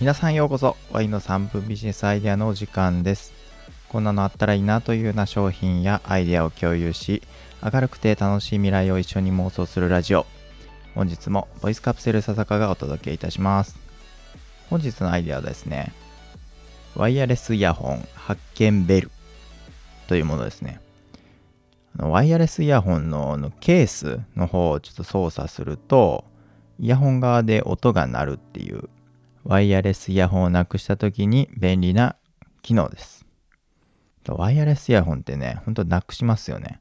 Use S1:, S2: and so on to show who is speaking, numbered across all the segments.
S1: 皆さんようこそワインの3分ビジネスアイデアのお時間です。こんなのあったらいいなというような商品やアイデアを共有し明るくて楽しい未来を一緒に妄想するラジオ。本日もボイスカプセル笹香がお届けいたします。本日のアイデアはですねワイヤレスイヤホン発見ベルというものですね。ワイヤレスイヤホンののケースの方をちょっと操作するとイヤホン側で音が鳴るっていうワイヤレスイヤホンをなくした時に便利な機能です。ワイヤレスイヤホンってね、ほんとなくしますよね。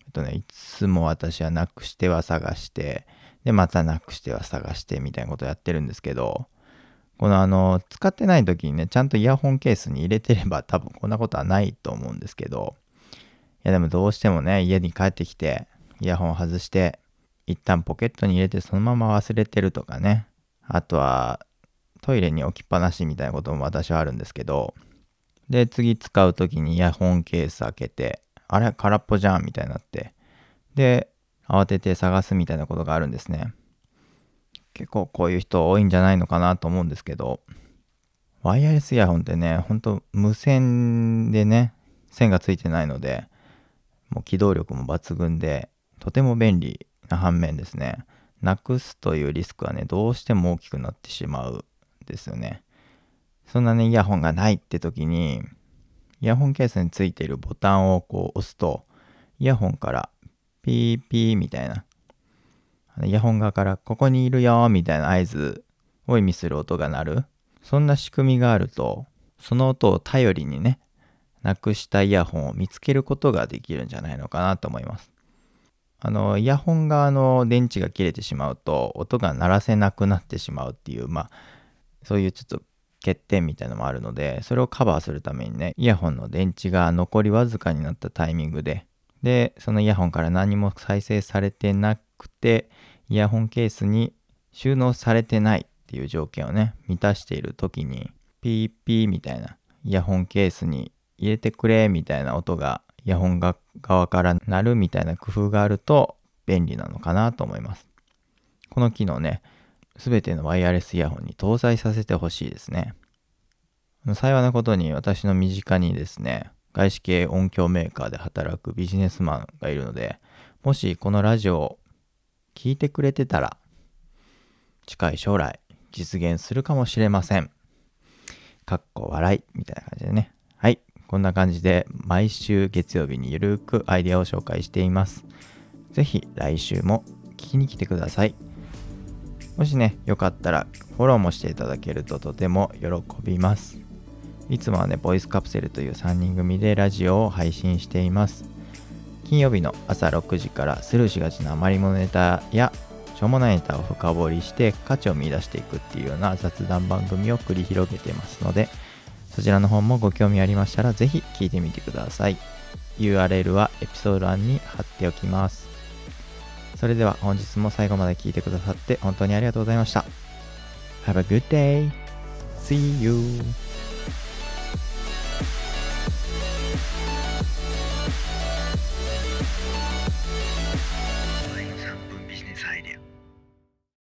S1: えっとね、いつも私はなくしては探して、で、またなくしては探してみたいなことやってるんですけど、このあの、使ってない時にね、ちゃんとイヤホンケースに入れてれば多分こんなことはないと思うんですけど、いやでもどうしてもね、家に帰ってきて、イヤホン外して、一旦ポケットに入れてそのまま忘れてるとかね。あとはトイレに置きっぱなしみたいなことも私はあるんですけど、で、次使う時にイヤホンケース開けて、あれ空っぽじゃんみたいになって、で、慌てて探すみたいなことがあるんですね。結構こういう人多いんじゃないのかなと思うんですけど、ワイヤレスイヤホンってね、ほんと無線でね、線がついてないので、もう機動力も抜群で、とても便利な反面ですね、なくすというリスクはね、どうしても大きくなってしまうですよね。そんなね、イヤホンがないって時に、イヤホンケースについているボタンをこう押すと、イヤホンからピーピーみたいな、イヤホン側からここにいるよみたいな合図を意味する音が鳴る。そんな仕組みがあると、その音を頼りにね、なくしたイヤホンを見つけることができるんじゃないのかなと思います。あの、イヤホン側の電池が切れてしまうと、音が鳴らせなくなってしまうっていう、まあ、そういうちょっと欠点みたいのもあるので、それをカバーするためにね、イヤホンの電池が残りわずかになったタイミングで、で、そのイヤホンから何も再生されてなくて、イヤホンケースに収納されてないっていう条件をね、満たしている時に、ピーピーみたいな、イヤホンケースに入れてくれみたいな音がイヤホンが側から鳴るみたいな工夫があると便利なのかなと思います。この機能ね、すべてのワイヤレスイヤホンに搭載させてほしいですね。幸いなことに私の身近にですね、外資系音響メーカーで働くビジネスマンがいるので、もしこのラジオを聞いてくれてたら、近い将来実現するかもしれません。かっこ笑いみたいな感じでね。はいこんな感じで毎週月曜日にゆるくアイデアを紹介しています。ぜひ来週も聞きに来てください。もしね、よかったらフォローもしていただけるととても喜びます。いつもはね、ボイスカプセルという3人組でラジオを配信しています。金曜日の朝6時からスルーしがちな余り物ネタやしょうもないネタを深掘りして価値を見出していくっていうような雑談番組を繰り広げてますので、そちらの方もご興味ありましたらぜひ聞いてみてください。URL はエピソード欄に貼っておきます。それでは本日も最後まで聞いてくださって本当にありがとうございました。Have a good day. See you.